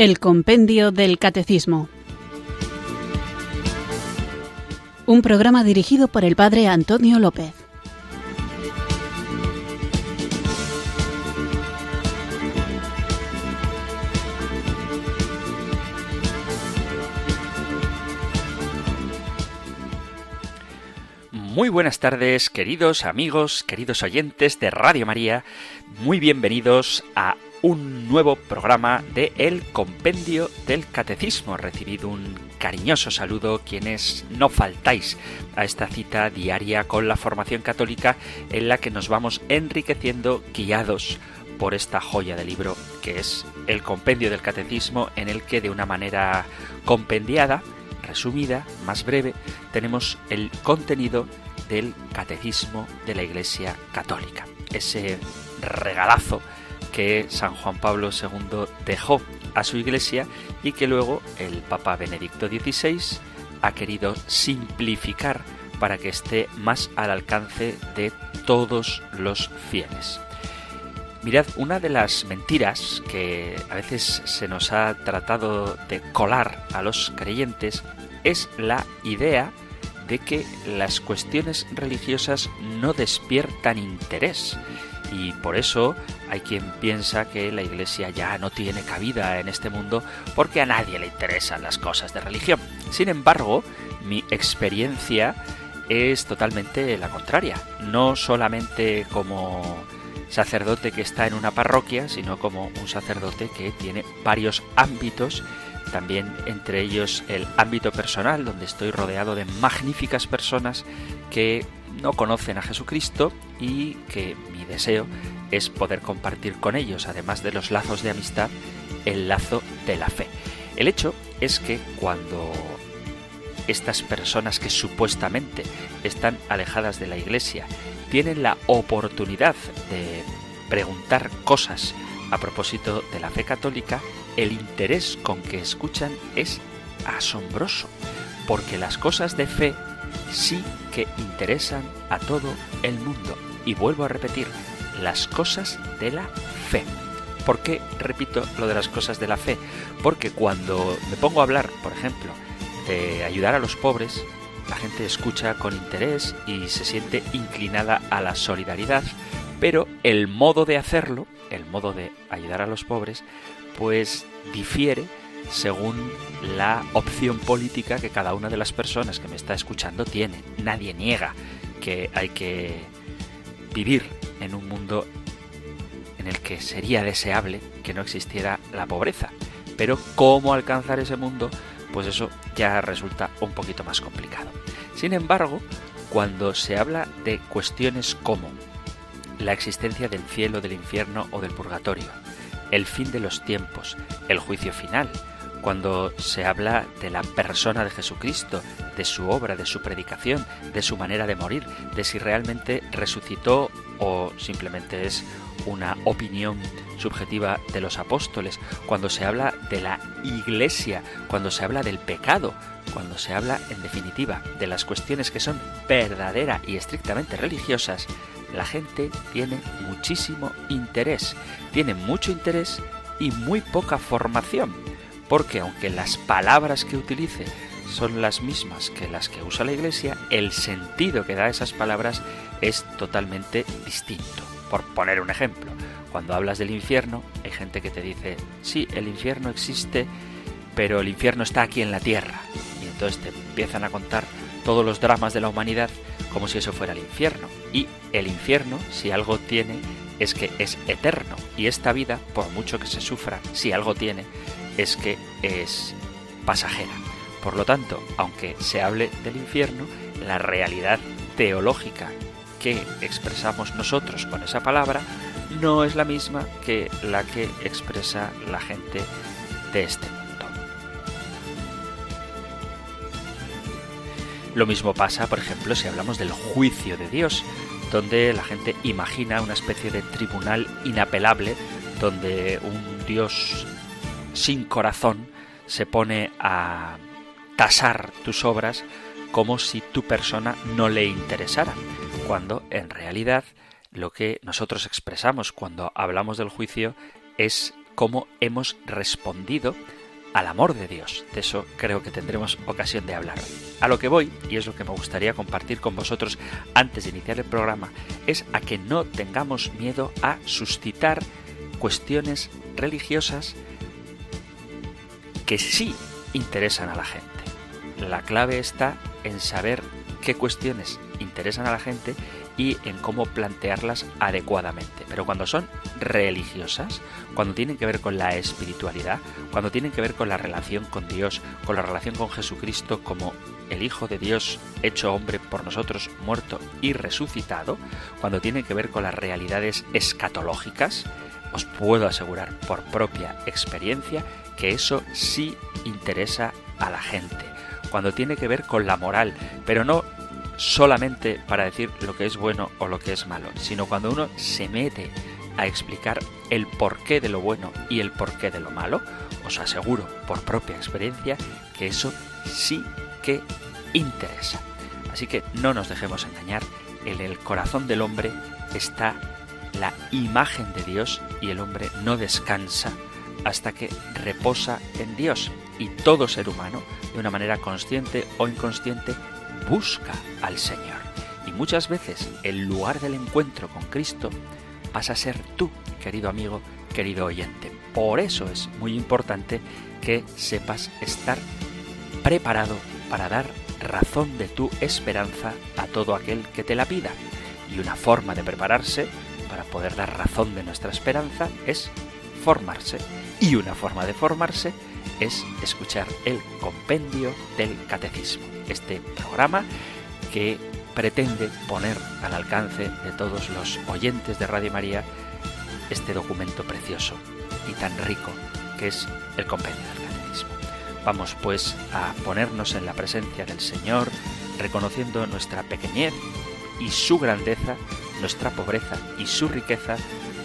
El Compendio del Catecismo. Un programa dirigido por el Padre Antonio López. Muy buenas tardes, queridos amigos, queridos oyentes de Radio María. Muy bienvenidos a un nuevo programa de El Compendio del Catecismo. Recibido un cariñoso saludo quienes no faltáis a esta cita diaria con la formación católica en la que nos vamos enriqueciendo guiados por esta joya de libro que es el Compendio del Catecismo en el que de una manera compendiada resumida, más breve, tenemos el contenido del Catecismo de la Iglesia Católica. Ese regalazo que San Juan Pablo II dejó a su Iglesia y que luego el Papa Benedicto XVI ha querido simplificar para que esté más al alcance de todos los fieles. Mirad, una de las mentiras que a veces se nos ha tratado de colar a los creyentes es la idea de que las cuestiones religiosas no despiertan interés y por eso hay quien piensa que la Iglesia ya no tiene cabida en este mundo porque a nadie le interesan las cosas de religión. Sin embargo, mi experiencia es totalmente la contraria, no solamente como sacerdote que está en una parroquia, sino como un sacerdote que tiene varios ámbitos también entre ellos el ámbito personal, donde estoy rodeado de magníficas personas que no conocen a Jesucristo y que mi deseo es poder compartir con ellos, además de los lazos de amistad, el lazo de la fe. El hecho es que cuando estas personas que supuestamente están alejadas de la Iglesia tienen la oportunidad de preguntar cosas a propósito de la fe católica, el interés con que escuchan es asombroso, porque las cosas de fe sí que interesan a todo el mundo. Y vuelvo a repetir, las cosas de la fe. ¿Por qué repito lo de las cosas de la fe? Porque cuando me pongo a hablar, por ejemplo, de ayudar a los pobres, la gente escucha con interés y se siente inclinada a la solidaridad, pero el modo de hacerlo, el modo de ayudar a los pobres, pues difiere según la opción política que cada una de las personas que me está escuchando tiene. Nadie niega que hay que vivir en un mundo en el que sería deseable que no existiera la pobreza. Pero cómo alcanzar ese mundo, pues eso ya resulta un poquito más complicado. Sin embargo, cuando se habla de cuestiones como la existencia del cielo, del infierno o del purgatorio, el fin de los tiempos, el juicio final, cuando se habla de la persona de Jesucristo, de su obra, de su predicación, de su manera de morir, de si realmente resucitó o simplemente es una opinión subjetiva de los apóstoles, cuando se habla de la iglesia, cuando se habla del pecado, cuando se habla, en definitiva, de las cuestiones que son verdadera y estrictamente religiosas, la gente tiene muchísimo interés, tiene mucho interés y muy poca formación, porque aunque las palabras que utilice son las mismas que las que usa la Iglesia, el sentido que da esas palabras es totalmente distinto. Por poner un ejemplo, cuando hablas del infierno, hay gente que te dice, sí, el infierno existe, pero el infierno está aquí en la tierra. Y entonces te empiezan a contar todos los dramas de la humanidad como si eso fuera el infierno. Y el infierno, si algo tiene, es que es eterno. Y esta vida, por mucho que se sufra, si algo tiene, es que es pasajera. Por lo tanto, aunque se hable del infierno, la realidad teológica que expresamos nosotros con esa palabra no es la misma que la que expresa la gente de este Lo mismo pasa, por ejemplo, si hablamos del juicio de Dios, donde la gente imagina una especie de tribunal inapelable, donde un Dios sin corazón se pone a tasar tus obras como si tu persona no le interesara, cuando en realidad lo que nosotros expresamos cuando hablamos del juicio es cómo hemos respondido al amor de Dios. De eso creo que tendremos ocasión de hablar. A lo que voy, y es lo que me gustaría compartir con vosotros antes de iniciar el programa, es a que no tengamos miedo a suscitar cuestiones religiosas que sí interesan a la gente. La clave está en saber qué cuestiones interesan a la gente y en cómo plantearlas adecuadamente. Pero cuando son religiosas, cuando tienen que ver con la espiritualidad, cuando tienen que ver con la relación con Dios, con la relación con Jesucristo como el Hijo de Dios hecho hombre por nosotros, muerto y resucitado, cuando tienen que ver con las realidades escatológicas, os puedo asegurar por propia experiencia que eso sí interesa a la gente. Cuando tiene que ver con la moral, pero no solamente para decir lo que es bueno o lo que es malo, sino cuando uno se mete a explicar el porqué de lo bueno y el porqué de lo malo, os aseguro por propia experiencia que eso sí que interesa. Así que no nos dejemos engañar, en el corazón del hombre está la imagen de Dios y el hombre no descansa hasta que reposa en Dios. Y todo ser humano, de una manera consciente o inconsciente, busca al Señor. Y muchas veces el lugar del encuentro con Cristo pasa a ser tú, querido amigo, querido oyente. Por eso es muy importante que sepas estar preparado para dar razón de tu esperanza a todo aquel que te la pida. Y una forma de prepararse para poder dar razón de nuestra esperanza es formarse. Y una forma de formarse es escuchar el compendio del catecismo este programa que pretende poner al alcance de todos los oyentes de Radio María este documento precioso y tan rico que es el compendio del catecismo. Vamos pues a ponernos en la presencia del Señor, reconociendo nuestra pequeñez y su grandeza, nuestra pobreza y su riqueza,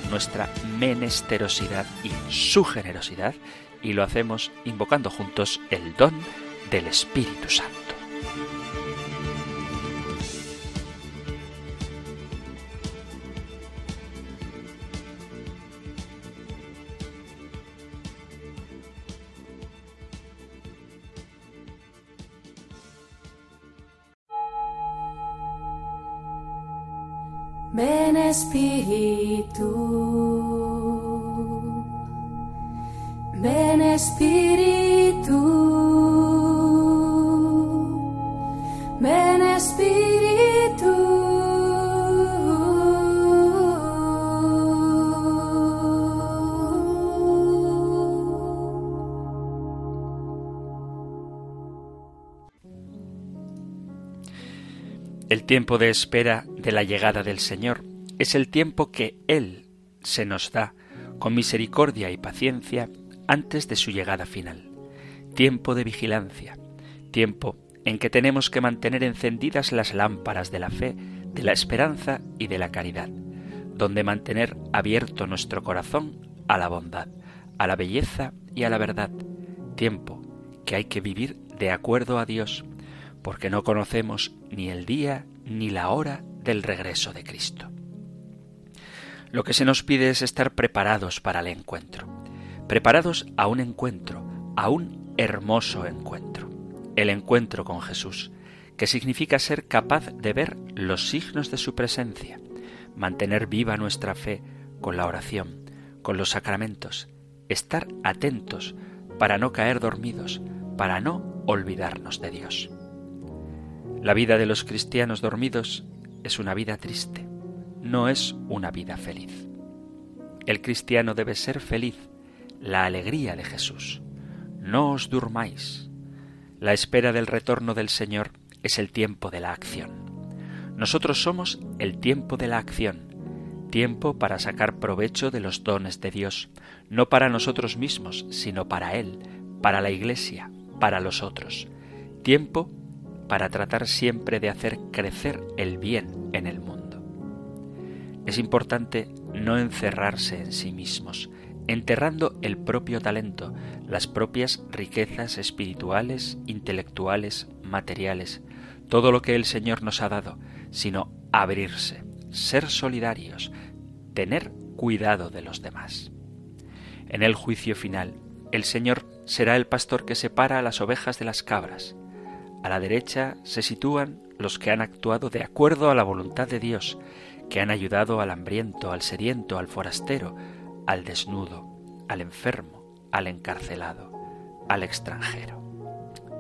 nuestra menesterosidad y su generosidad, y lo hacemos invocando juntos el don del Espíritu Santo. Espíritu, ven Espíritu, ven Espíritu. El tiempo de espera de la llegada del Señor es el tiempo que Él se nos da con misericordia y paciencia antes de su llegada final. Tiempo de vigilancia, tiempo en que tenemos que mantener encendidas las lámparas de la fe, de la esperanza y de la caridad, donde mantener abierto nuestro corazón a la bondad, a la belleza y a la verdad, tiempo que hay que vivir de acuerdo a Dios, porque no conocemos ni el día ni la hora del regreso de Cristo. Lo que se nos pide es estar preparados para el encuentro, preparados a un encuentro, a un hermoso encuentro, el encuentro con Jesús, que significa ser capaz de ver los signos de su presencia, mantener viva nuestra fe con la oración, con los sacramentos, estar atentos para no caer dormidos, para no olvidarnos de Dios. La vida de los cristianos dormidos es una vida triste, no es una vida feliz. El cristiano debe ser feliz, la alegría de Jesús. No os durmáis. La espera del retorno del Señor es el tiempo de la acción. Nosotros somos el tiempo de la acción, tiempo para sacar provecho de los dones de Dios, no para nosotros mismos, sino para Él, para la Iglesia, para los otros. Tiempo para tratar siempre de hacer crecer el bien en el mundo. Es importante no encerrarse en sí mismos, enterrando el propio talento, las propias riquezas espirituales, intelectuales, materiales, todo lo que el Señor nos ha dado, sino abrirse, ser solidarios, tener cuidado de los demás. En el juicio final, el Señor será el pastor que separa a las ovejas de las cabras. A la derecha se sitúan los que han actuado de acuerdo a la voluntad de Dios, que han ayudado al hambriento, al sediento, al forastero, al desnudo, al enfermo, al encarcelado, al extranjero.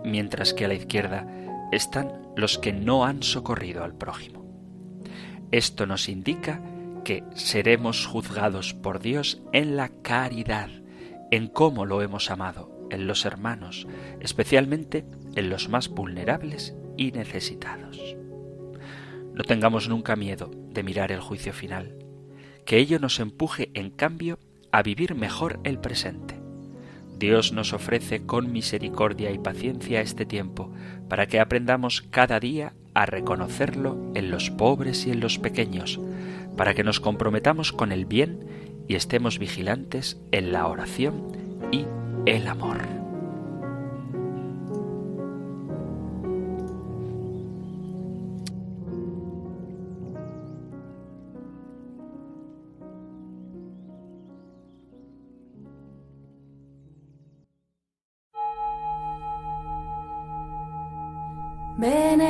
Mientras que a la izquierda están los que no han socorrido al prójimo. Esto nos indica que seremos juzgados por Dios en la caridad, en cómo lo hemos amado, en los hermanos, especialmente en los más vulnerables y necesitados. No tengamos nunca miedo de mirar el juicio final, que ello nos empuje, en cambio, a vivir mejor el presente. Dios nos ofrece con misericordia y paciencia este tiempo para que aprendamos cada día a reconocerlo en los pobres y en los pequeños, para que nos comprometamos con el bien y estemos vigilantes en la oración y el amor.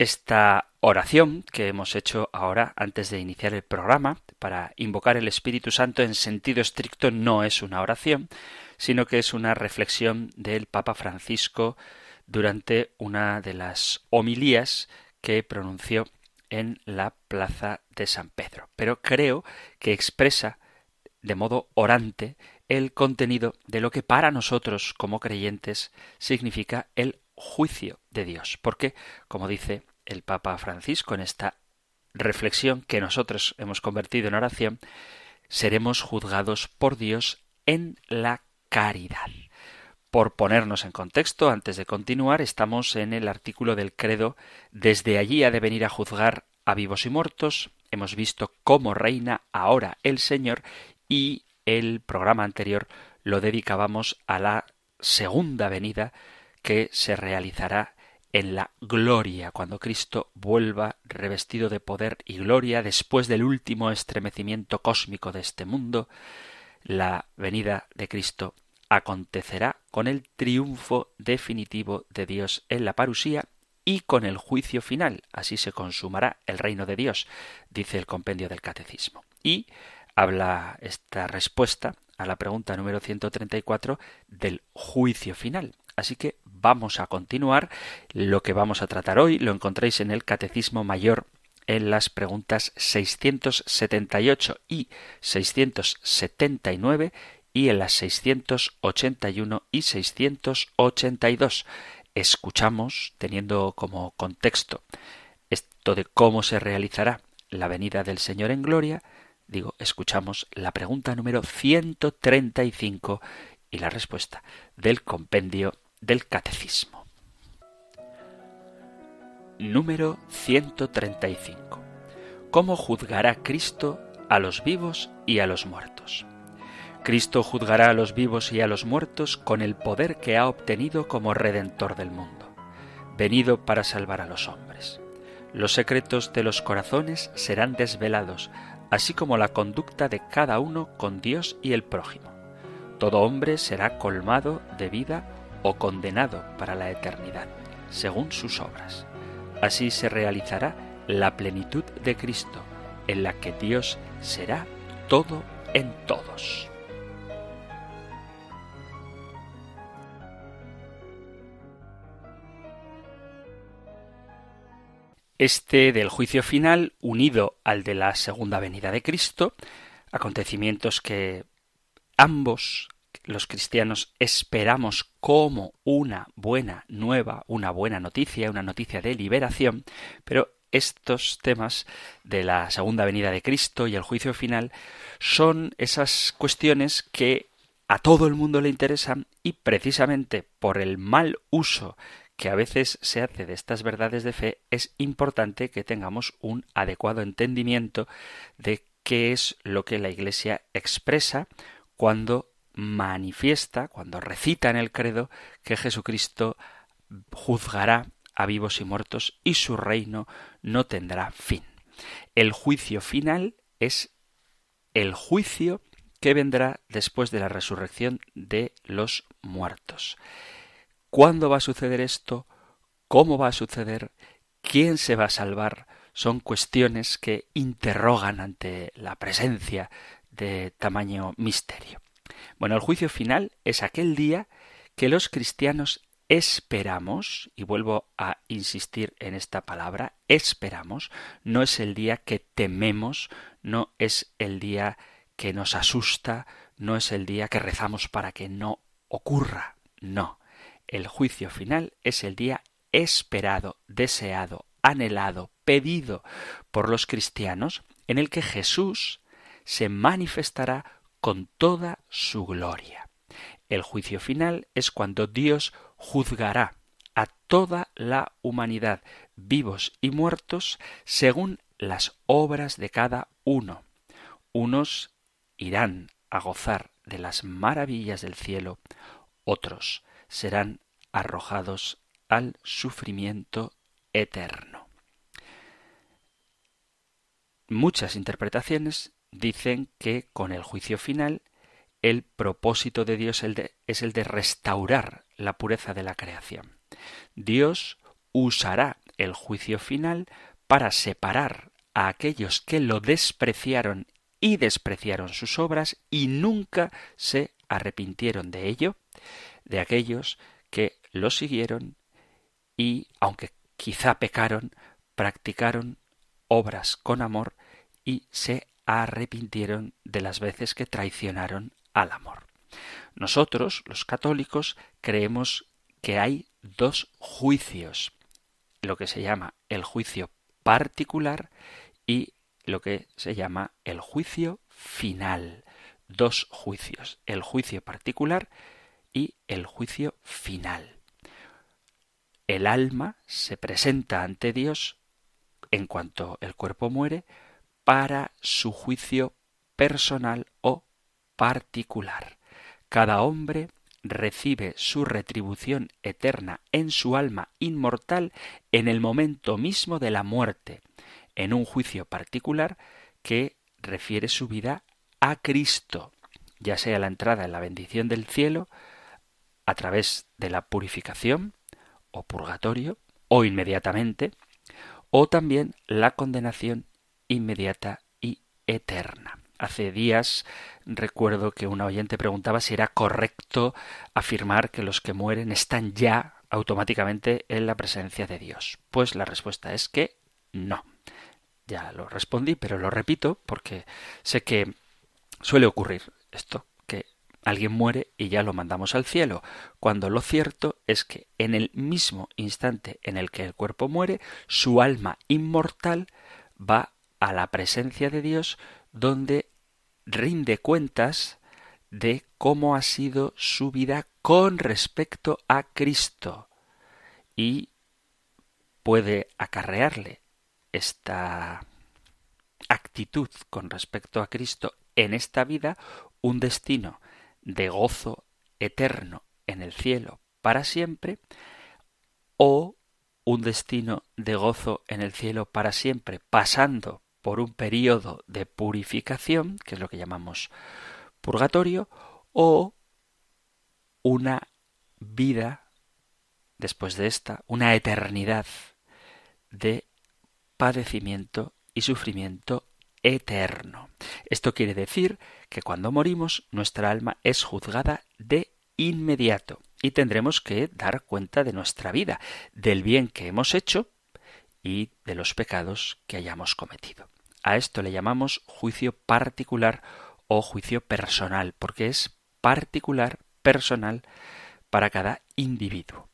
Esta oración que hemos hecho ahora antes de iniciar el programa para invocar el Espíritu Santo en sentido estricto no es una oración, sino que es una reflexión del Papa Francisco durante una de las homilías que pronunció en la plaza de San Pedro. Pero creo que expresa de modo orante el contenido de lo que para nosotros como creyentes significa el juicio de Dios. Porque, como dice el Papa Francisco en esta reflexión que nosotros hemos convertido en oración, seremos juzgados por Dios en la caridad. Por ponernos en contexto, antes de continuar, estamos en el artículo del credo Desde allí ha de venir a juzgar a vivos y muertos. Hemos visto cómo reina ahora el Señor y el programa anterior lo dedicábamos a la segunda venida que se realizará en la gloria, cuando Cristo vuelva revestido de poder y gloria después del último estremecimiento cósmico de este mundo, la venida de Cristo acontecerá con el triunfo definitivo de Dios en la parusía y con el juicio final. Así se consumará el reino de Dios, dice el compendio del Catecismo. Y habla esta respuesta a la pregunta número 134 del juicio final. Así que vamos a continuar. Lo que vamos a tratar hoy lo encontráis en el Catecismo Mayor en las preguntas 678 y 679 y en las 681 y 682. Escuchamos, teniendo como contexto esto de cómo se realizará la venida del Señor en gloria, digo, escuchamos la pregunta número 135 y la respuesta del compendio del Catecismo. Número 135. ¿Cómo juzgará Cristo a los vivos y a los muertos? Cristo juzgará a los vivos y a los muertos con el poder que ha obtenido como Redentor del mundo, venido para salvar a los hombres. Los secretos de los corazones serán desvelados, así como la conducta de cada uno con Dios y el prójimo. Todo hombre será colmado de vida o condenado para la eternidad, según sus obras. Así se realizará la plenitud de Cristo, en la que Dios será todo en todos. Este del juicio final, unido al de la segunda venida de Cristo, acontecimientos que ambos los cristianos esperamos como una buena nueva, una buena noticia, una noticia de liberación, pero estos temas de la segunda venida de Cristo y el juicio final son esas cuestiones que a todo el mundo le interesan y precisamente por el mal uso que a veces se hace de estas verdades de fe, es importante que tengamos un adecuado entendimiento de qué es lo que la Iglesia expresa cuando manifiesta, cuando recita en el credo que Jesucristo juzgará a vivos y muertos y su reino no tendrá fin. El juicio final es el juicio que vendrá después de la resurrección de los muertos. ¿Cuándo va a suceder esto? ¿Cómo va a suceder? ¿Quién se va a salvar? Son cuestiones que interrogan ante la presencia de tamaño misterio. Bueno, el juicio final es aquel día que los cristianos esperamos, y vuelvo a insistir en esta palabra, esperamos, no es el día que tememos, no es el día que nos asusta, no es el día que rezamos para que no ocurra, no. El juicio final es el día esperado, deseado, anhelado, pedido por los cristianos, en el que Jesús se manifestará con toda su gloria. El juicio final es cuando Dios juzgará a toda la humanidad, vivos y muertos, según las obras de cada uno. Unos irán a gozar de las maravillas del cielo, otros serán arrojados al sufrimiento eterno. Muchas interpretaciones dicen que con el juicio final el propósito de Dios es el de restaurar la pureza de la creación. Dios usará el juicio final para separar a aquellos que lo despreciaron y despreciaron sus obras y nunca se arrepintieron de ello, de aquellos que lo siguieron y, aunque quizá pecaron, practicaron obras con amor y se arrepintieron de las veces que traicionaron al amor. Nosotros, los católicos, creemos que hay dos juicios, lo que se llama el juicio particular y lo que se llama el juicio final. Dos juicios, el juicio particular y el juicio final. El alma se presenta ante Dios en cuanto el cuerpo muere para su juicio personal o particular. Cada hombre recibe su retribución eterna en su alma inmortal en el momento mismo de la muerte, en un juicio particular que refiere su vida a Cristo, ya sea la entrada en la bendición del cielo, a través de la purificación o purgatorio, o inmediatamente, o también la condenación inmediata y eterna. Hace días recuerdo que una oyente preguntaba si era correcto afirmar que los que mueren están ya automáticamente en la presencia de Dios. Pues la respuesta es que no. Ya lo respondí, pero lo repito porque sé que suele ocurrir esto, que alguien muere y ya lo mandamos al cielo, cuando lo cierto es que en el mismo instante en el que el cuerpo muere, su alma inmortal va a la presencia de Dios donde rinde cuentas de cómo ha sido su vida con respecto a Cristo y puede acarrearle esta actitud con respecto a Cristo en esta vida un destino de gozo eterno en el cielo para siempre o un destino de gozo en el cielo para siempre pasando por un periodo de purificación, que es lo que llamamos purgatorio, o una vida después de esta, una eternidad de padecimiento y sufrimiento eterno. Esto quiere decir que cuando morimos nuestra alma es juzgada de inmediato y tendremos que dar cuenta de nuestra vida, del bien que hemos hecho y de los pecados que hayamos cometido. A esto le llamamos juicio particular o juicio personal, porque es particular, personal, para cada individuo.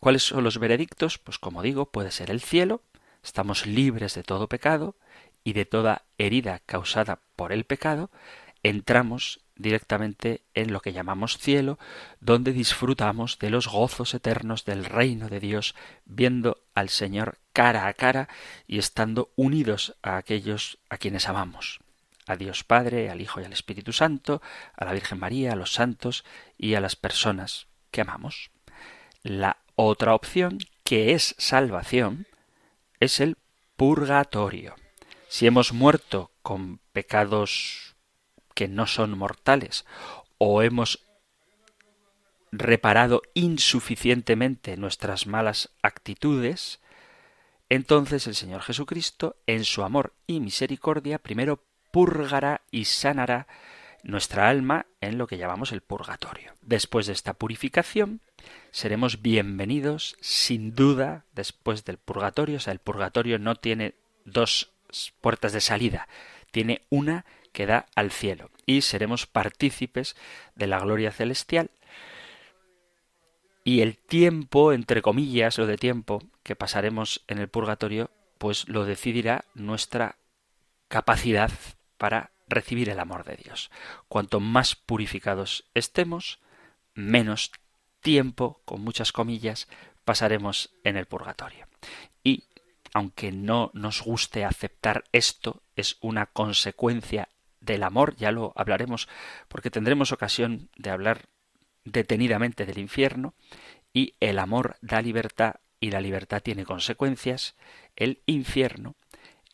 ¿Cuáles son los veredictos? Pues como digo, puede ser el cielo, estamos libres de todo pecado y de toda herida causada por el pecado, entramos directamente en lo que llamamos cielo, donde disfrutamos de los gozos eternos del reino de Dios, viendo al Señor cara a cara y estando unidos a aquellos a quienes amamos, a Dios Padre, al Hijo y al Espíritu Santo, a la Virgen María, a los santos y a las personas que amamos. La otra opción, que es salvación, es el purgatorio. Si hemos muerto con pecados que no son mortales o hemos reparado insuficientemente nuestras malas actitudes, entonces el Señor Jesucristo, en su amor y misericordia, primero purgará y sanará nuestra alma en lo que llamamos el purgatorio. Después de esta purificación, seremos bienvenidos, sin duda, después del purgatorio. O sea, el purgatorio no tiene dos puertas de salida, tiene una que da al cielo. Y seremos partícipes de la gloria celestial. Y el tiempo, entre comillas, lo de tiempo que pasaremos en el purgatorio, pues lo decidirá nuestra capacidad para recibir el amor de Dios. Cuanto más purificados estemos, menos tiempo, con muchas comillas, pasaremos en el purgatorio. Y aunque no nos guste aceptar esto, es una consecuencia del amor, ya lo hablaremos porque tendremos ocasión de hablar detenidamente del infierno, y el amor da libertad y la libertad tiene consecuencias, el infierno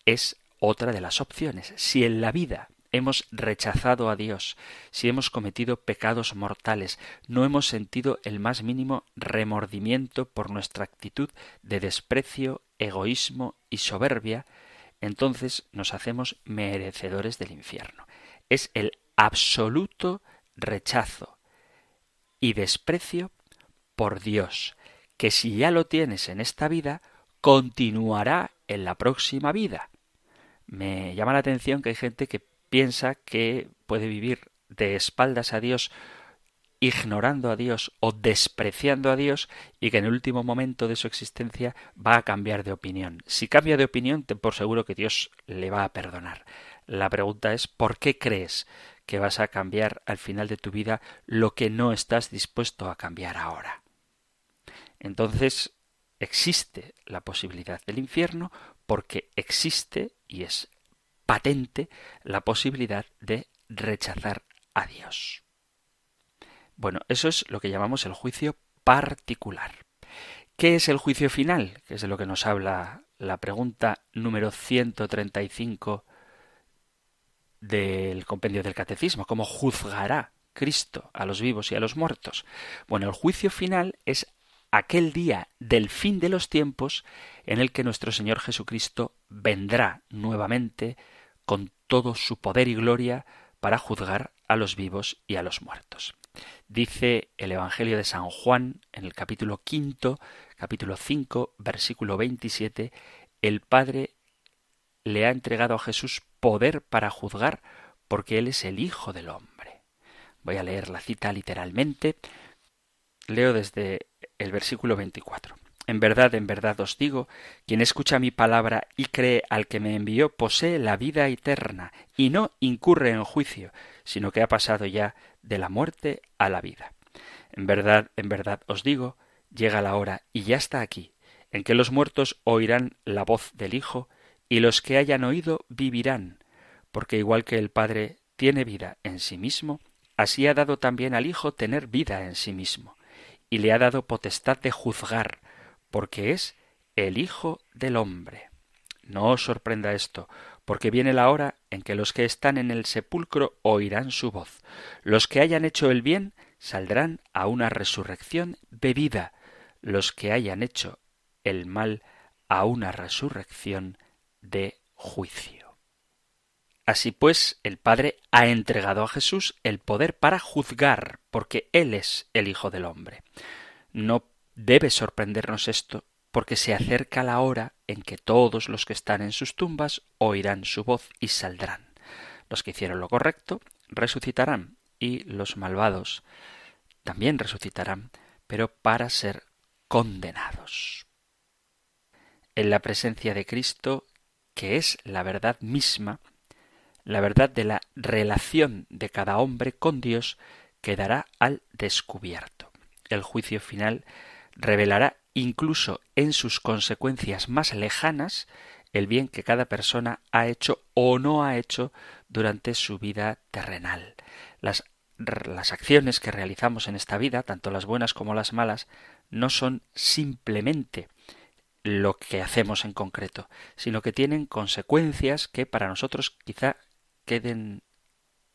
es otra de las opciones. Si en la vida hemos rechazado a Dios, si hemos cometido pecados mortales, no hemos sentido el más mínimo remordimiento por nuestra actitud de desprecio, egoísmo y soberbia, entonces nos hacemos merecedores del infierno. Es el absoluto rechazo y desprecio por Dios, que si ya lo tienes en esta vida, continuará en la próxima vida. Me llama la atención que hay gente que piensa que puede vivir de espaldas a Dios ignorando a Dios o despreciando a Dios y que en el último momento de su existencia va a cambiar de opinión. Si cambia de opinión, ten por seguro que Dios le va a perdonar. La pregunta es ¿por qué crees que vas a cambiar al final de tu vida lo que no estás dispuesto a cambiar ahora? Entonces existe la posibilidad del infierno porque existe y es patente la posibilidad de rechazar a Dios. Bueno, eso es lo que llamamos el juicio particular. ¿Qué es el juicio final? Que es de lo que nos habla la pregunta número 135 del compendio del catecismo. ¿Cómo juzgará Cristo a los vivos y a los muertos? Bueno, el juicio final es aquel día del fin de los tiempos en el que nuestro Señor Jesucristo vendrá nuevamente con todo su poder y gloria para juzgar a los vivos y a los muertos. Dice el Evangelio de San Juan en el capítulo quinto, capítulo 5, versículo 27, el Padre le ha entregado a Jesús poder para juzgar porque Él es el Hijo del Hombre. Voy a leer la cita literalmente. Leo desde el versículo 24. En verdad, en verdad os digo, quien escucha mi palabra y cree al que me envió posee la vida eterna y no incurre en juicio, sino que ha pasado ya de la muerte a la vida. En verdad, en verdad os digo, llega la hora y ya está aquí, en que los muertos oirán la voz del Hijo y los que hayan oído vivirán, porque igual que el Padre tiene vida en sí mismo, así ha dado también al Hijo tener vida en sí mismo, y le ha dado potestad de juzgar, porque es el Hijo del hombre. No os sorprenda esto, porque viene la hora en que los que están en el sepulcro oirán su voz. Los que hayan hecho el bien saldrán a una resurrección de vida, los que hayan hecho el mal a una resurrección de juicio. Así pues, el Padre ha entregado a Jesús el poder para juzgar, porque Él es el Hijo del hombre. No Debe sorprendernos esto, porque se acerca la hora en que todos los que están en sus tumbas oirán su voz y saldrán. Los que hicieron lo correcto resucitarán, y los malvados también resucitarán, pero para ser condenados. En la presencia de Cristo, que es la verdad misma, la verdad de la relación de cada hombre con Dios quedará al descubierto. El juicio final revelará incluso en sus consecuencias más lejanas el bien que cada persona ha hecho o no ha hecho durante su vida terrenal. Las, las acciones que realizamos en esta vida, tanto las buenas como las malas, no son simplemente lo que hacemos en concreto, sino que tienen consecuencias que para nosotros quizá queden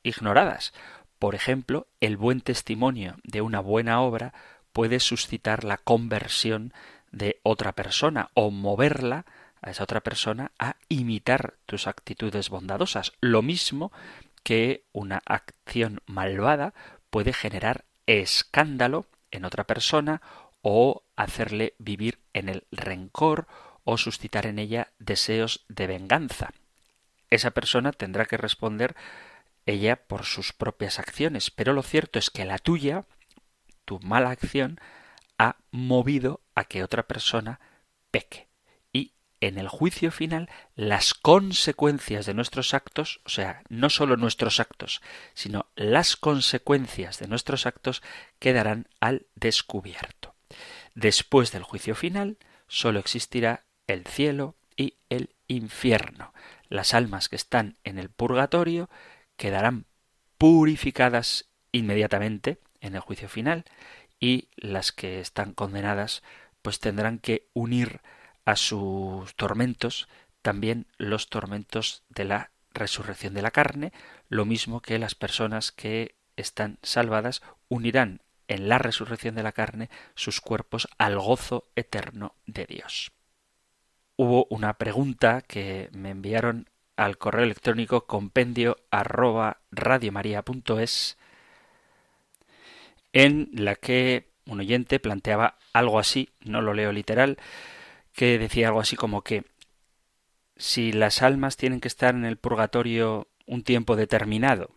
ignoradas. Por ejemplo, el buen testimonio de una buena obra puede suscitar la conversión de otra persona o moverla a esa otra persona a imitar tus actitudes bondadosas. Lo mismo que una acción malvada puede generar escándalo en otra persona o hacerle vivir en el rencor o suscitar en ella deseos de venganza. Esa persona tendrá que responder ella por sus propias acciones, pero lo cierto es que la tuya, tu mala acción, ha movido a que otra persona peque. Y en el juicio final, las consecuencias de nuestros actos, o sea, no solo nuestros actos, sino las consecuencias de nuestros actos quedarán al descubierto. Después del juicio final, sólo existirá el cielo y el infierno. Las almas que están en el purgatorio quedarán purificadas inmediatamente en el juicio final y las que están condenadas pues tendrán que unir a sus tormentos también los tormentos de la resurrección de la carne, lo mismo que las personas que están salvadas unirán en la resurrección de la carne sus cuerpos al gozo eterno de Dios. Hubo una pregunta que me enviaron al correo electrónico compendio arroba en la que un oyente planteaba algo así, no lo leo literal, que decía algo así como que si las almas tienen que estar en el purgatorio un tiempo determinado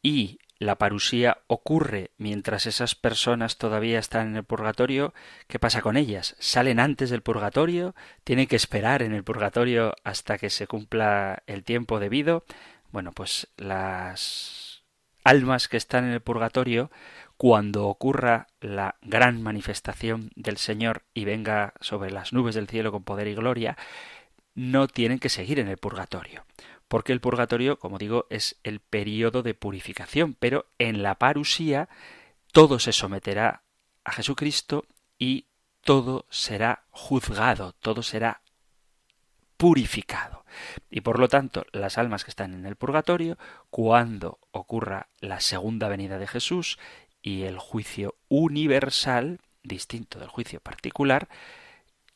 y la parusía ocurre mientras esas personas todavía están en el purgatorio, ¿qué pasa con ellas? ¿Salen antes del purgatorio? ¿Tienen que esperar en el purgatorio hasta que se cumpla el tiempo debido? Bueno, pues las almas que están en el purgatorio, cuando ocurra la gran manifestación del Señor y venga sobre las nubes del cielo con poder y gloria, no tienen que seguir en el purgatorio porque el purgatorio, como digo, es el periodo de purificación, pero en la parusía todo se someterá a Jesucristo y todo será juzgado, todo será purificado. Y por lo tanto, las almas que están en el purgatorio, cuando ocurra la segunda venida de Jesús y el juicio universal, distinto del juicio particular,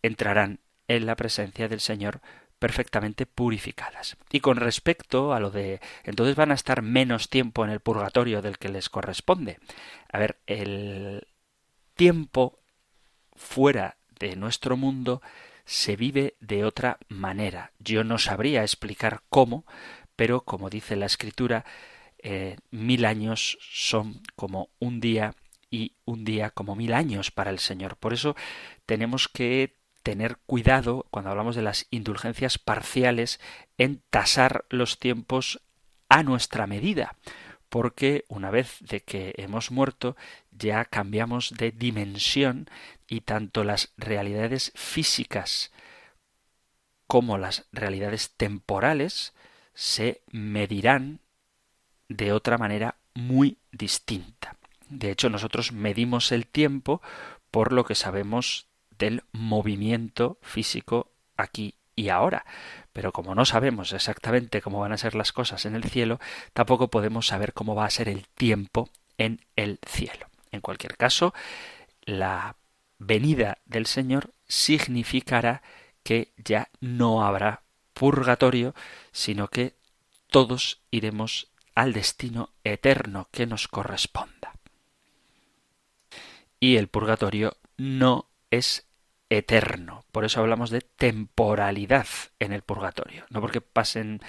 entrarán en la presencia del Señor perfectamente purificadas. Y con respecto a lo de entonces van a estar menos tiempo en el purgatorio del que les corresponde. A ver, el tiempo fuera de nuestro mundo se vive de otra manera. Yo no sabría explicar cómo, pero como dice la escritura, eh, mil años son como un día y un día como mil años para el Señor. Por eso tenemos que tener cuidado cuando hablamos de las indulgencias parciales en tasar los tiempos a nuestra medida, porque una vez de que hemos muerto ya cambiamos de dimensión y tanto las realidades físicas como las realidades temporales se medirán de otra manera muy distinta. De hecho, nosotros medimos el tiempo por lo que sabemos del movimiento físico aquí y ahora. Pero como no sabemos exactamente cómo van a ser las cosas en el cielo, tampoco podemos saber cómo va a ser el tiempo en el cielo. En cualquier caso, la venida del Señor significará que ya no habrá purgatorio, sino que todos iremos al destino eterno que nos corresponda. Y el purgatorio no es eterno. Por eso hablamos de temporalidad en el purgatorio. No porque pasen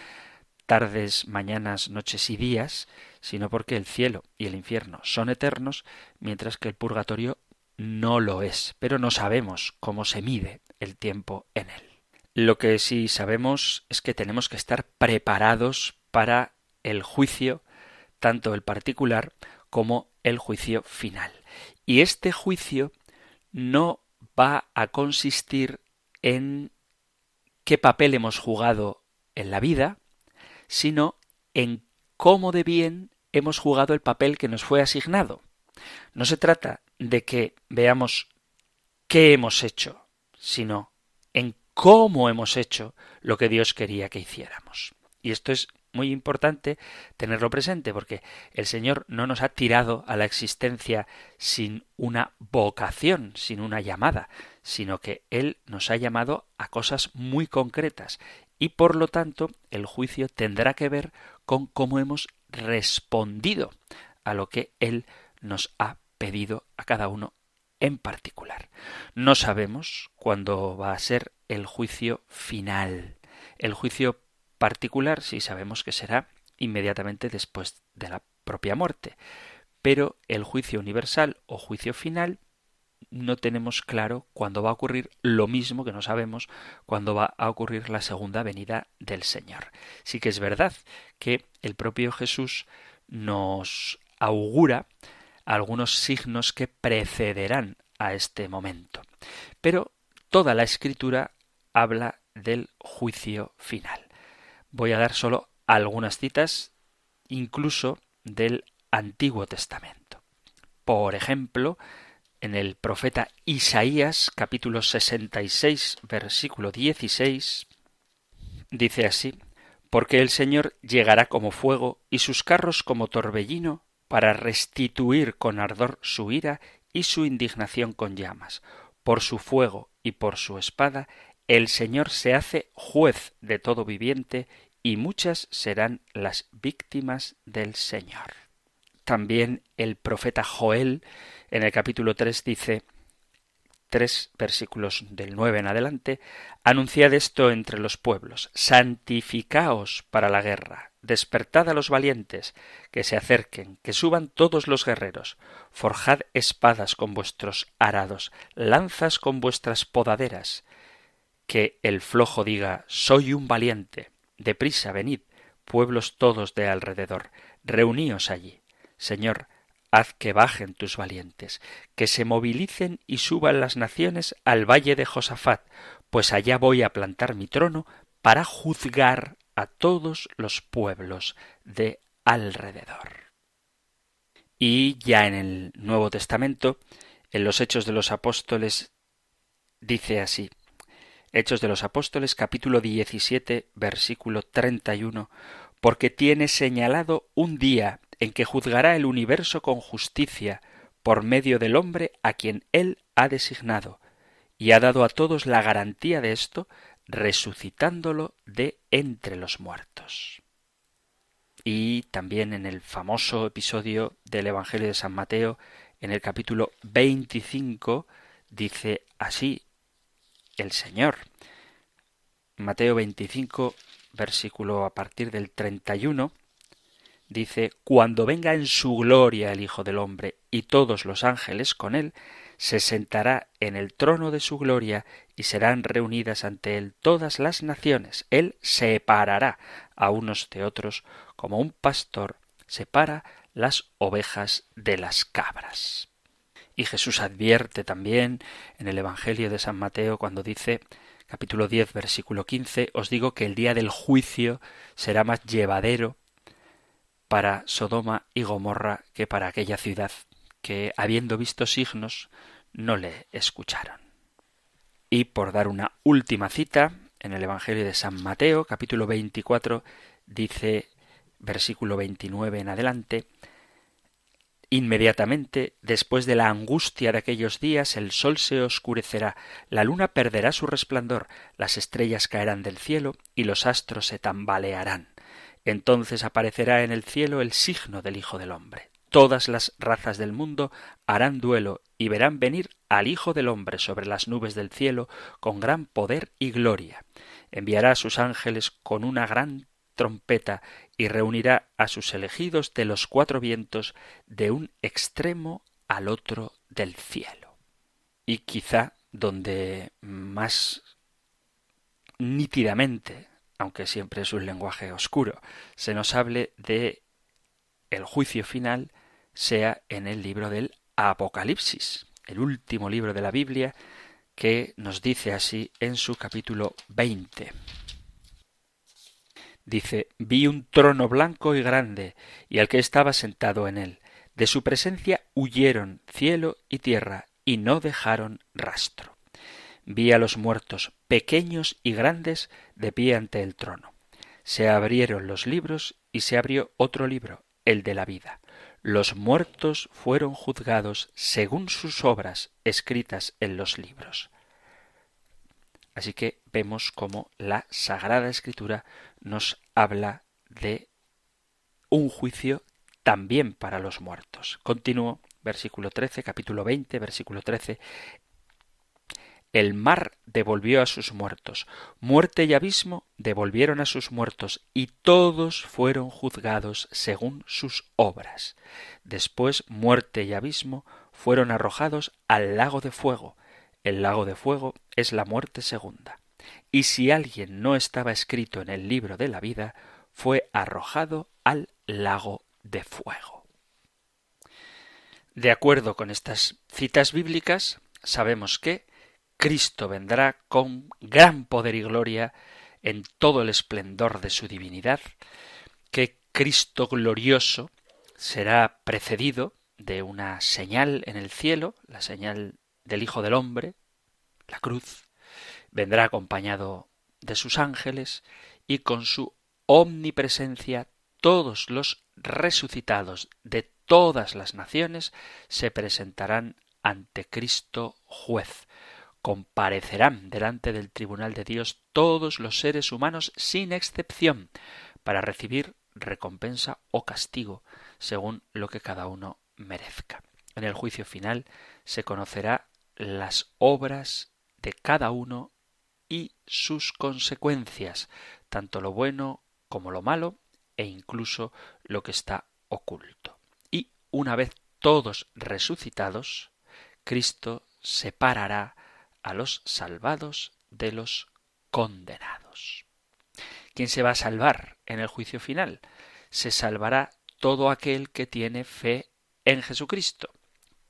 tardes, mañanas, noches y días, sino porque el cielo y el infierno son eternos, mientras que el purgatorio no lo es. Pero no sabemos cómo se mide el tiempo en él. Lo que sí sabemos es que tenemos que estar preparados para el juicio, tanto el particular como el juicio final. Y este juicio no va a consistir en qué papel hemos jugado en la vida, sino en cómo de bien hemos jugado el papel que nos fue asignado. No se trata de que veamos qué hemos hecho, sino en cómo hemos hecho lo que Dios quería que hiciéramos. Y esto es muy importante tenerlo presente porque el Señor no nos ha tirado a la existencia sin una vocación, sin una llamada, sino que Él nos ha llamado a cosas muy concretas y por lo tanto el juicio tendrá que ver con cómo hemos respondido a lo que Él nos ha pedido a cada uno en particular. No sabemos cuándo va a ser el juicio final. El juicio particular sí sabemos que será inmediatamente después de la propia muerte. Pero el juicio universal o juicio final no tenemos claro cuándo va a ocurrir lo mismo que no sabemos cuándo va a ocurrir la segunda venida del Señor. Sí que es verdad que el propio Jesús nos augura algunos signos que precederán a este momento. Pero toda la escritura habla del juicio final. Voy a dar solo algunas citas, incluso del Antiguo Testamento. Por ejemplo, en el profeta Isaías capítulo 66 versículo 16 dice así, porque el Señor llegará como fuego y sus carros como torbellino para restituir con ardor su ira y su indignación con llamas. Por su fuego y por su espada, el Señor se hace juez de todo viviente, y muchas serán las víctimas del Señor. También el profeta Joel en el capítulo tres dice tres versículos del nueve en adelante, anunciad esto entre los pueblos, santificaos para la guerra, despertad a los valientes, que se acerquen, que suban todos los guerreros, forjad espadas con vuestros arados, lanzas con vuestras podaderas, que el flojo diga soy un valiente, deprisa venid, pueblos todos de alrededor, reuníos allí. Señor, haz que bajen tus valientes, que se movilicen y suban las naciones al valle de Josafat, pues allá voy a plantar mi trono para juzgar a todos los pueblos de alrededor. Y ya en el Nuevo Testamento, en los Hechos de los Apóstoles, dice así, Hechos de los Apóstoles capítulo 17 versículo 31, porque tiene señalado un día en que juzgará el universo con justicia por medio del hombre a quien él ha designado, y ha dado a todos la garantía de esto, resucitándolo de entre los muertos. Y también en el famoso episodio del Evangelio de San Mateo, en el capítulo 25, dice así el Señor. Mateo 25, versículo a partir del 31, dice, Cuando venga en su gloria el Hijo del Hombre y todos los ángeles con él, se sentará en el trono de su gloria y serán reunidas ante él todas las naciones. Él separará a unos de otros como un pastor separa las ovejas de las cabras. Y Jesús advierte también en el Evangelio de San Mateo cuando dice capítulo 10 versículo 15 os digo que el día del juicio será más llevadero para Sodoma y Gomorra que para aquella ciudad que, habiendo visto signos, no le escucharon. Y por dar una última cita, en el Evangelio de San Mateo, capítulo 24, dice, versículo 29 en adelante, Inmediatamente, después de la angustia de aquellos días, el sol se oscurecerá, la luna perderá su resplandor, las estrellas caerán del cielo y los astros se tambalearán. Entonces aparecerá en el cielo el signo del Hijo del Hombre. Todas las razas del mundo harán duelo y verán venir al Hijo del Hombre sobre las nubes del cielo con gran poder y gloria. Enviará a sus ángeles con una gran trompeta y reunirá a sus elegidos de los cuatro vientos de un extremo al otro del cielo. Y quizá donde más nítidamente aunque siempre es un lenguaje oscuro, se nos hable de el juicio final sea en el libro del Apocalipsis, el último libro de la Biblia que nos dice así en su capítulo 20. Dice, vi un trono blanco y grande, y al que estaba sentado en él. De su presencia huyeron cielo y tierra, y no dejaron rastro. Vi a los muertos, pequeños y grandes, de pie ante el trono. Se abrieron los libros, y se abrió otro libro, el de la vida. Los muertos fueron juzgados según sus obras escritas en los libros. Así que vemos cómo la Sagrada Escritura nos habla de un juicio también para los muertos. Continúo, versículo 13, capítulo 20, versículo 13. El mar devolvió a sus muertos, muerte y abismo devolvieron a sus muertos, y todos fueron juzgados según sus obras. Después muerte y abismo fueron arrojados al lago de fuego. El lago de fuego es la muerte segunda. Y si alguien no estaba escrito en el libro de la vida, fue arrojado al lago de fuego. De acuerdo con estas citas bíblicas, sabemos que Cristo vendrá con gran poder y gloria en todo el esplendor de su divinidad, que Cristo glorioso será precedido de una señal en el cielo, la señal del Hijo del Hombre, la cruz, vendrá acompañado de sus ángeles y con su omnipresencia todos los resucitados de todas las naciones se presentarán ante Cristo juez. Comparecerán delante del tribunal de Dios todos los seres humanos sin excepción para recibir recompensa o castigo según lo que cada uno merezca. En el juicio final se conocerá las obras de cada uno y sus consecuencias, tanto lo bueno como lo malo e incluso lo que está oculto. Y una vez todos resucitados, Cristo separará a los salvados de los condenados. ¿Quién se va a salvar en el juicio final? Se salvará todo aquel que tiene fe en Jesucristo.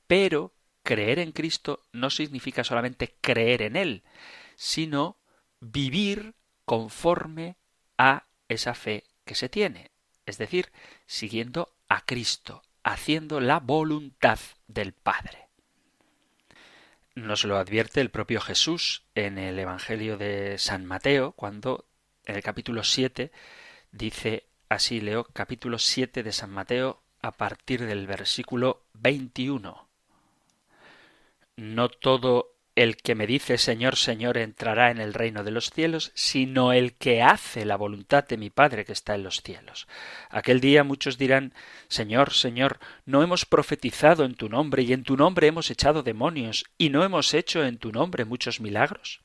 Pero creer en Cristo no significa solamente creer en Él, sino vivir conforme a esa fe que se tiene, es decir, siguiendo a Cristo, haciendo la voluntad del Padre. Nos lo advierte el propio Jesús en el Evangelio de San Mateo, cuando en el capítulo 7 dice así, leo capítulo 7 de San Mateo a partir del versículo 21. No todo el que me dice Señor, Señor entrará en el reino de los cielos, sino el que hace la voluntad de mi Padre que está en los cielos. Aquel día muchos dirán Señor, Señor, no hemos profetizado en tu nombre y en tu nombre hemos echado demonios y no hemos hecho en tu nombre muchos milagros.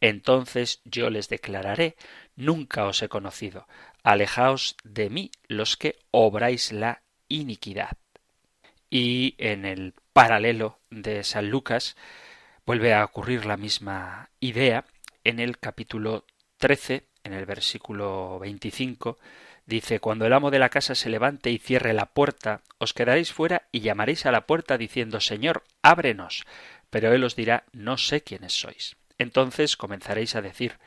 Entonces yo les declararé Nunca os he conocido. Alejaos de mí los que obráis la iniquidad. Y en el paralelo de San Lucas Vuelve a ocurrir la misma idea en el capítulo 13, en el versículo 25, dice, Cuando el amo de la casa se levante y cierre la puerta, os quedaréis fuera y llamaréis a la puerta diciendo, Señor, ábrenos. Pero él os dirá, No sé quiénes sois. Entonces comenzaréis a decir,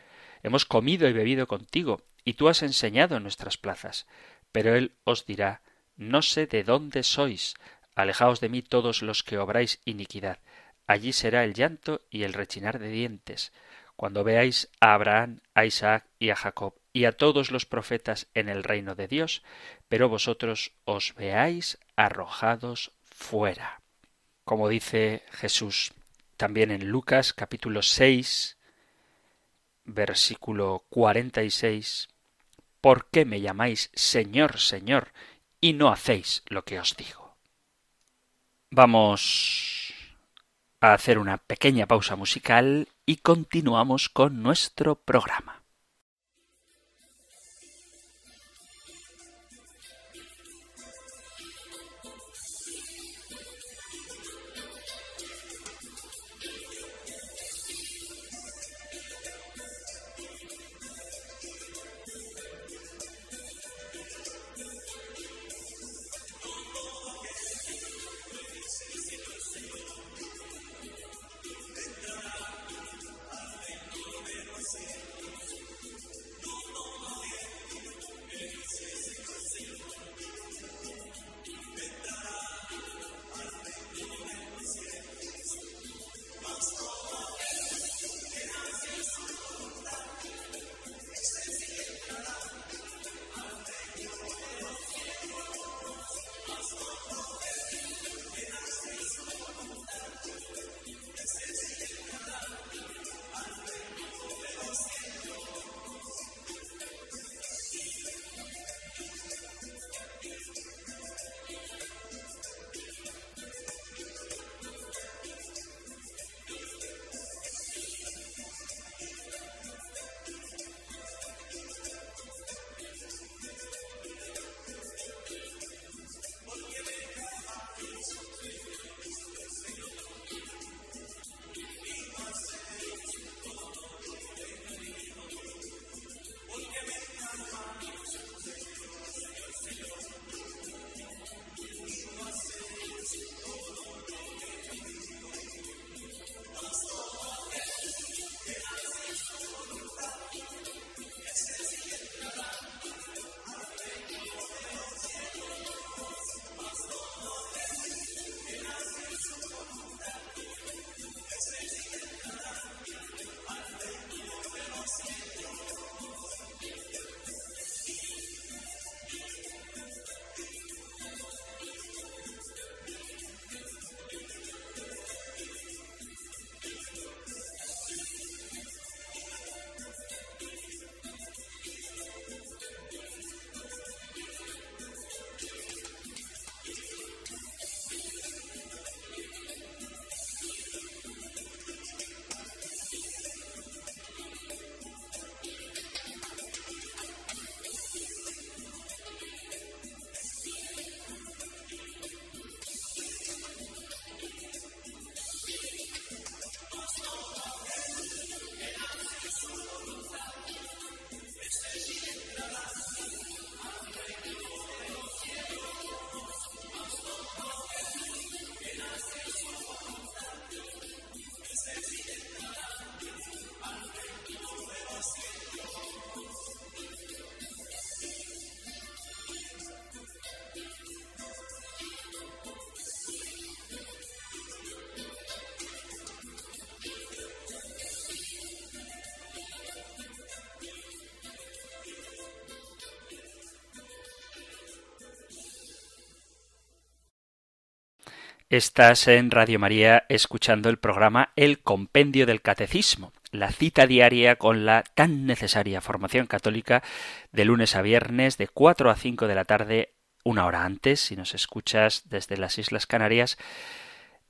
Hemos comido y bebido contigo, y tú has enseñado en nuestras plazas. Pero él os dirá, No sé de dónde sois, alejaos de mí todos los que obráis iniquidad. Allí será el llanto y el rechinar de dientes, cuando veáis a Abraham, a Isaac y a Jacob y a todos los profetas en el reino de Dios, pero vosotros os veáis arrojados fuera. Como dice Jesús también en Lucas capítulo 6, versículo 46, ¿por qué me llamáis Señor, Señor, y no hacéis lo que os digo? Vamos a hacer una pequeña pausa musical y continuamos con nuestro programa. Estás en Radio María escuchando el programa El Compendio del Catecismo, la cita diaria con la tan necesaria formación católica de lunes a viernes de 4 a 5 de la tarde, una hora antes, si nos escuchas desde las Islas Canarias,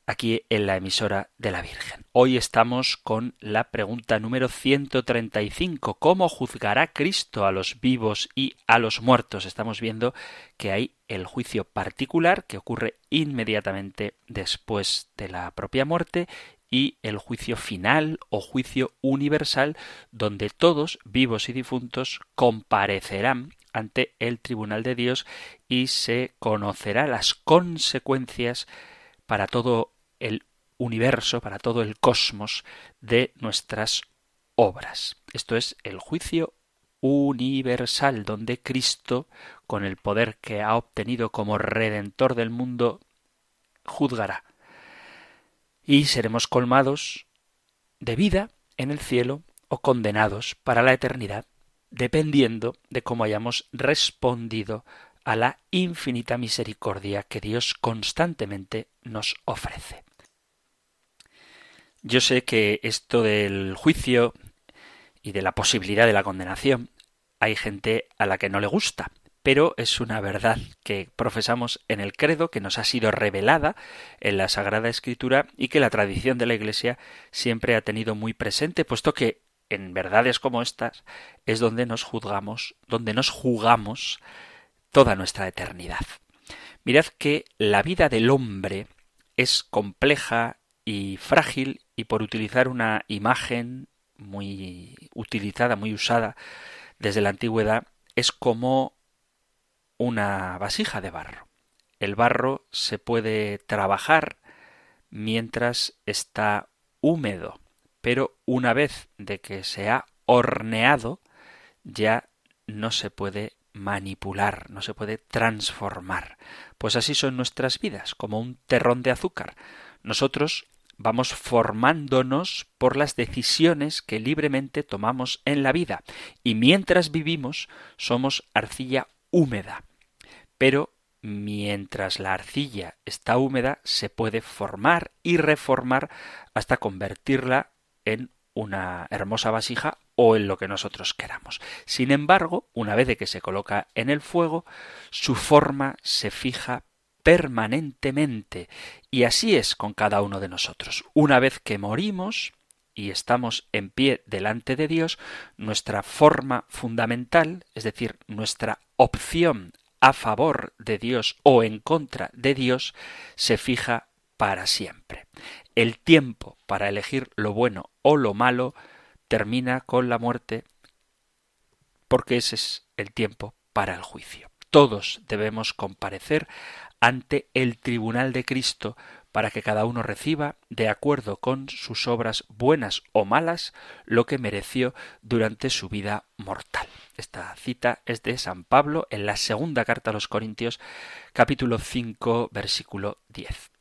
aquí en la emisora de la Virgen. Hoy estamos con la pregunta número 135. ¿Cómo juzgará Cristo a los vivos y a los muertos? Estamos viendo que hay el juicio particular que ocurre inmediatamente después de la propia muerte y el juicio final o juicio universal donde todos, vivos y difuntos, comparecerán ante el tribunal de Dios y se conocerá las consecuencias para todo el universo, para todo el cosmos de nuestras obras. Esto es el juicio universal, donde Cristo, con el poder que ha obtenido como redentor del mundo, juzgará. Y seremos colmados de vida en el cielo o condenados para la eternidad, dependiendo de cómo hayamos respondido a la infinita misericordia que Dios constantemente nos ofrece. Yo sé que esto del juicio y de la posibilidad de la condenación hay gente a la que no le gusta, pero es una verdad que profesamos en el credo, que nos ha sido revelada en la Sagrada Escritura y que la tradición de la Iglesia siempre ha tenido muy presente, puesto que en verdades como estas es donde nos juzgamos, donde nos jugamos toda nuestra eternidad. Mirad que la vida del hombre es compleja y frágil y por utilizar una imagen muy utilizada, muy usada desde la antigüedad, es como una vasija de barro. El barro se puede trabajar mientras está húmedo, pero una vez de que se ha horneado, ya no se puede manipular, no se puede transformar. Pues así son nuestras vidas, como un terrón de azúcar. Nosotros vamos formándonos por las decisiones que libremente tomamos en la vida y mientras vivimos somos arcilla húmeda. Pero mientras la arcilla está húmeda se puede formar y reformar hasta convertirla en una hermosa vasija o en lo que nosotros queramos. Sin embargo, una vez de que se coloca en el fuego, su forma se fija permanentemente. Y así es con cada uno de nosotros. Una vez que morimos y estamos en pie delante de Dios, nuestra forma fundamental, es decir, nuestra opción a favor de Dios o en contra de Dios, se fija para siempre. El tiempo para elegir lo bueno o lo malo termina con la muerte porque ese es el tiempo para el juicio. Todos debemos comparecer ante el tribunal de Cristo para que cada uno reciba, de acuerdo con sus obras buenas o malas, lo que mereció durante su vida mortal. Esta cita es de San Pablo en la segunda carta a los Corintios, capítulo 5, versículo 10.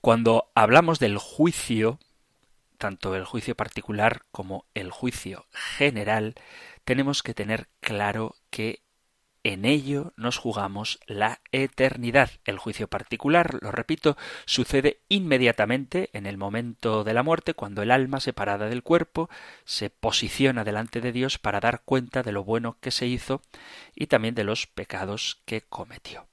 Cuando hablamos del juicio, tanto el juicio particular como el juicio general, tenemos que tener claro que en ello nos jugamos la eternidad. El juicio particular, lo repito, sucede inmediatamente en el momento de la muerte, cuando el alma separada del cuerpo se posiciona delante de Dios para dar cuenta de lo bueno que se hizo y también de los pecados que cometió.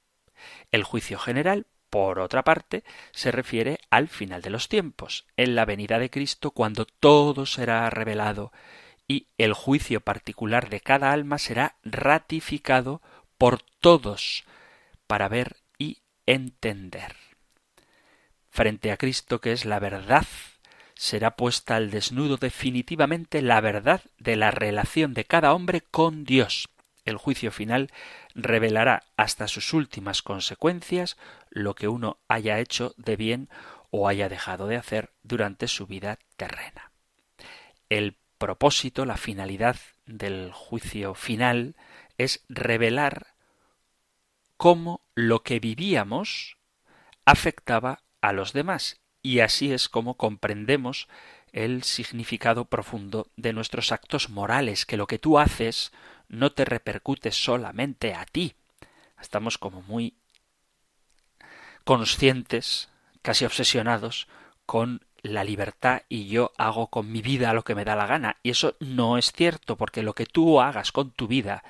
El juicio general, por otra parte, se refiere al final de los tiempos, en la venida de Cristo, cuando todo será revelado y el juicio particular de cada alma será ratificado por todos para ver y entender. Frente a Cristo, que es la verdad, será puesta al desnudo definitivamente la verdad de la relación de cada hombre con Dios. El juicio final revelará hasta sus últimas consecuencias lo que uno haya hecho de bien o haya dejado de hacer durante su vida terrena. El propósito, la finalidad del juicio final es revelar cómo lo que vivíamos afectaba a los demás y así es como comprendemos el significado profundo de nuestros actos morales, que lo que tú haces no te repercute solamente a ti. Estamos como muy conscientes, casi obsesionados con la libertad y yo hago con mi vida lo que me da la gana. Y eso no es cierto, porque lo que tú hagas con tu vida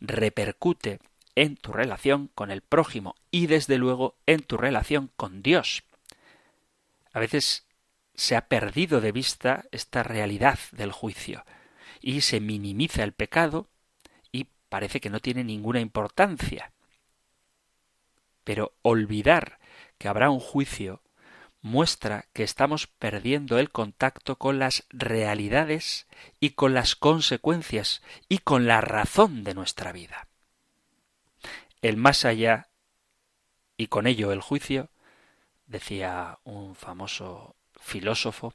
repercute en tu relación con el prójimo y desde luego en tu relación con Dios. A veces se ha perdido de vista esta realidad del juicio y se minimiza el pecado y parece que no tiene ninguna importancia. Pero olvidar que habrá un juicio muestra que estamos perdiendo el contacto con las realidades y con las consecuencias y con la razón de nuestra vida. El más allá y con ello el juicio, decía un famoso filósofo,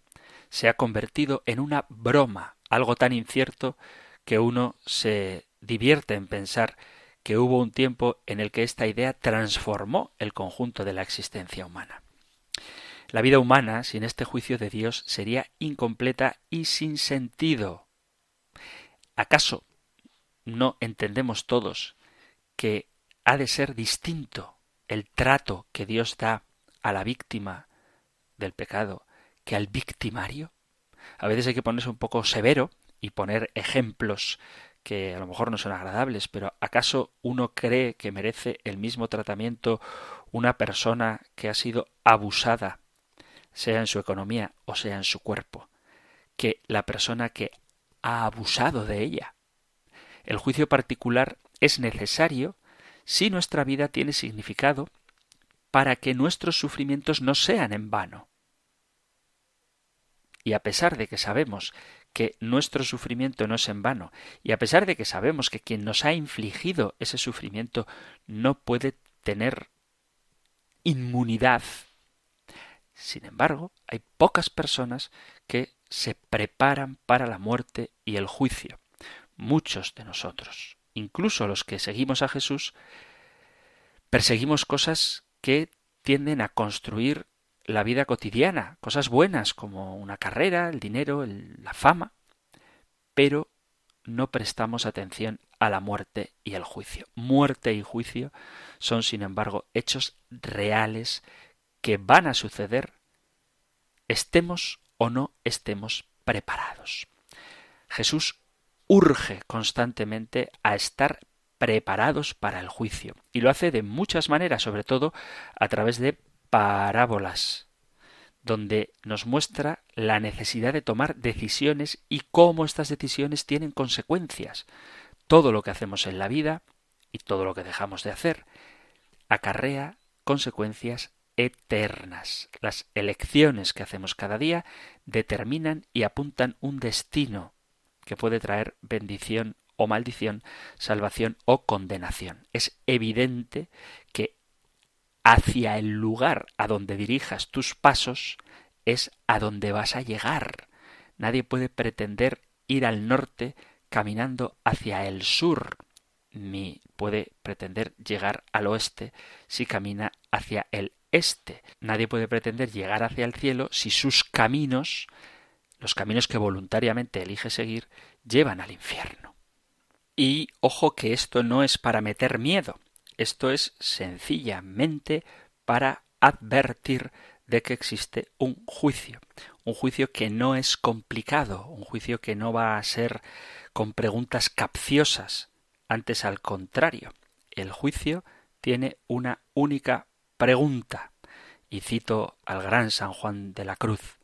se ha convertido en una broma, algo tan incierto que uno se divierte en pensar que hubo un tiempo en el que esta idea transformó el conjunto de la existencia humana. La vida humana, sin este juicio de Dios, sería incompleta y sin sentido. ¿Acaso no entendemos todos que ha de ser distinto el trato que Dios da a la víctima del pecado que al victimario? A veces hay que ponerse un poco severo y poner ejemplos que a lo mejor no son agradables, pero ¿acaso uno cree que merece el mismo tratamiento una persona que ha sido abusada, sea en su economía o sea en su cuerpo, que la persona que ha abusado de ella? El juicio particular es necesario si nuestra vida tiene significado para que nuestros sufrimientos no sean en vano. Y a pesar de que sabemos que nuestro sufrimiento no es en vano, y a pesar de que sabemos que quien nos ha infligido ese sufrimiento no puede tener inmunidad, sin embargo, hay pocas personas que se preparan para la muerte y el juicio. Muchos de nosotros, incluso los que seguimos a Jesús, perseguimos cosas que tienden a construir la vida cotidiana, cosas buenas como una carrera, el dinero, la fama, pero no prestamos atención a la muerte y el juicio. Muerte y juicio son, sin embargo, hechos reales que van a suceder estemos o no estemos preparados. Jesús urge constantemente a estar preparados para el juicio y lo hace de muchas maneras, sobre todo a través de parábolas, donde nos muestra la necesidad de tomar decisiones y cómo estas decisiones tienen consecuencias. Todo lo que hacemos en la vida y todo lo que dejamos de hacer acarrea consecuencias eternas. Las elecciones que hacemos cada día determinan y apuntan un destino que puede traer bendición o maldición, salvación o condenación. Es evidente que hacia el lugar a donde dirijas tus pasos es a donde vas a llegar. Nadie puede pretender ir al norte caminando hacia el sur, ni puede pretender llegar al oeste si camina hacia el este. Nadie puede pretender llegar hacia el cielo si sus caminos, los caminos que voluntariamente elige seguir, llevan al infierno. Y ojo que esto no es para meter miedo. Esto es sencillamente para advertir de que existe un juicio, un juicio que no es complicado, un juicio que no va a ser con preguntas capciosas, antes al contrario, el juicio tiene una única pregunta, y cito al gran San Juan de la Cruz,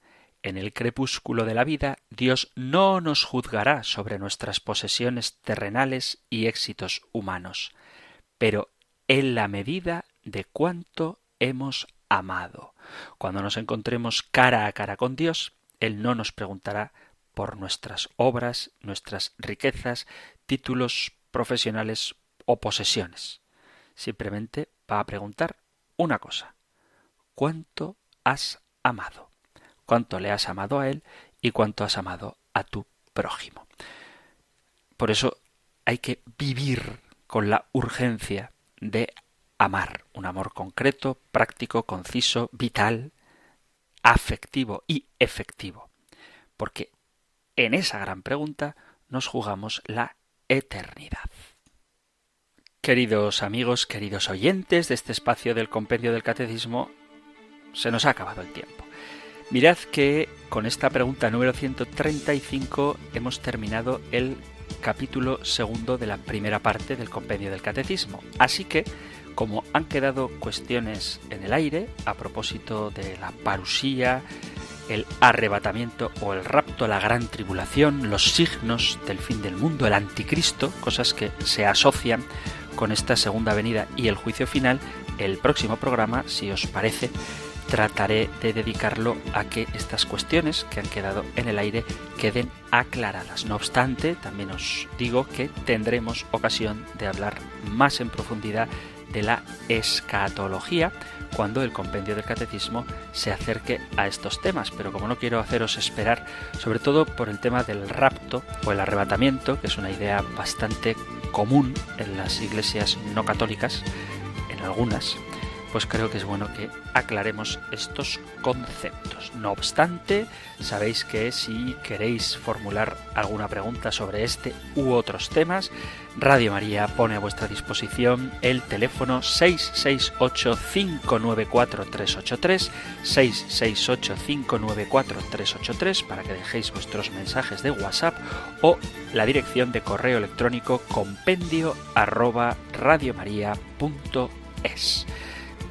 en el crepúsculo de la vida, Dios no nos juzgará sobre nuestras posesiones terrenales y éxitos humanos, pero en la medida de cuánto hemos amado. Cuando nos encontremos cara a cara con Dios, Él no nos preguntará por nuestras obras, nuestras riquezas, títulos profesionales o posesiones. Simplemente va a preguntar una cosa. ¿Cuánto has amado? ¿Cuánto le has amado a Él y cuánto has amado a tu prójimo? Por eso hay que vivir con la urgencia de amar, un amor concreto, práctico, conciso, vital, afectivo y efectivo. Porque en esa gran pregunta nos jugamos la eternidad. Queridos amigos, queridos oyentes de este espacio del compendio del catecismo, se nos ha acabado el tiempo. Mirad que con esta pregunta número 135 hemos terminado el capítulo segundo de la primera parte del compendio del catecismo. Así que, como han quedado cuestiones en el aire a propósito de la parusía, el arrebatamiento o el rapto, la gran tribulación, los signos del fin del mundo, el anticristo, cosas que se asocian con esta segunda venida y el juicio final, el próximo programa, si os parece, trataré de dedicarlo a que estas cuestiones que han quedado en el aire queden aclaradas. No obstante, también os digo que tendremos ocasión de hablar más en profundidad de la escatología cuando el compendio del catecismo se acerque a estos temas, pero como no quiero haceros esperar, sobre todo por el tema del rapto o el arrebatamiento, que es una idea bastante común en las iglesias no católicas, en algunas, pues creo que es bueno que aclaremos estos conceptos. No obstante, sabéis que si queréis formular alguna pregunta sobre este u otros temas, Radio María pone a vuestra disposición el teléfono 668-594-383, 668-594-383 para que dejéis vuestros mensajes de WhatsApp o la dirección de correo electrónico compendio arroba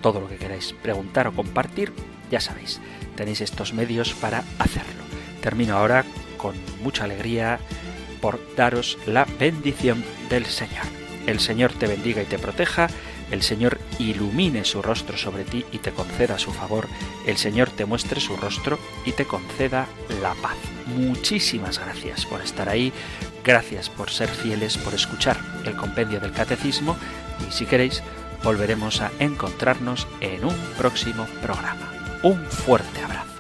todo lo que queráis preguntar o compartir, ya sabéis, tenéis estos medios para hacerlo. Termino ahora con mucha alegría por daros la bendición del Señor. El Señor te bendiga y te proteja, el Señor ilumine su rostro sobre ti y te conceda su favor, el Señor te muestre su rostro y te conceda la paz. Muchísimas gracias por estar ahí, gracias por ser fieles, por escuchar el compendio del catecismo y si queréis, volveremos a encontrarnos en un próximo programa. Un fuerte abrazo.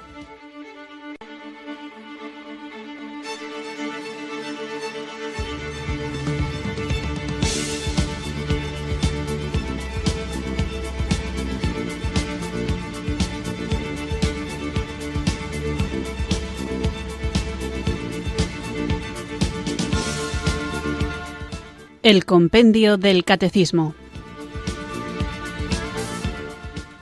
El Compendio del Catecismo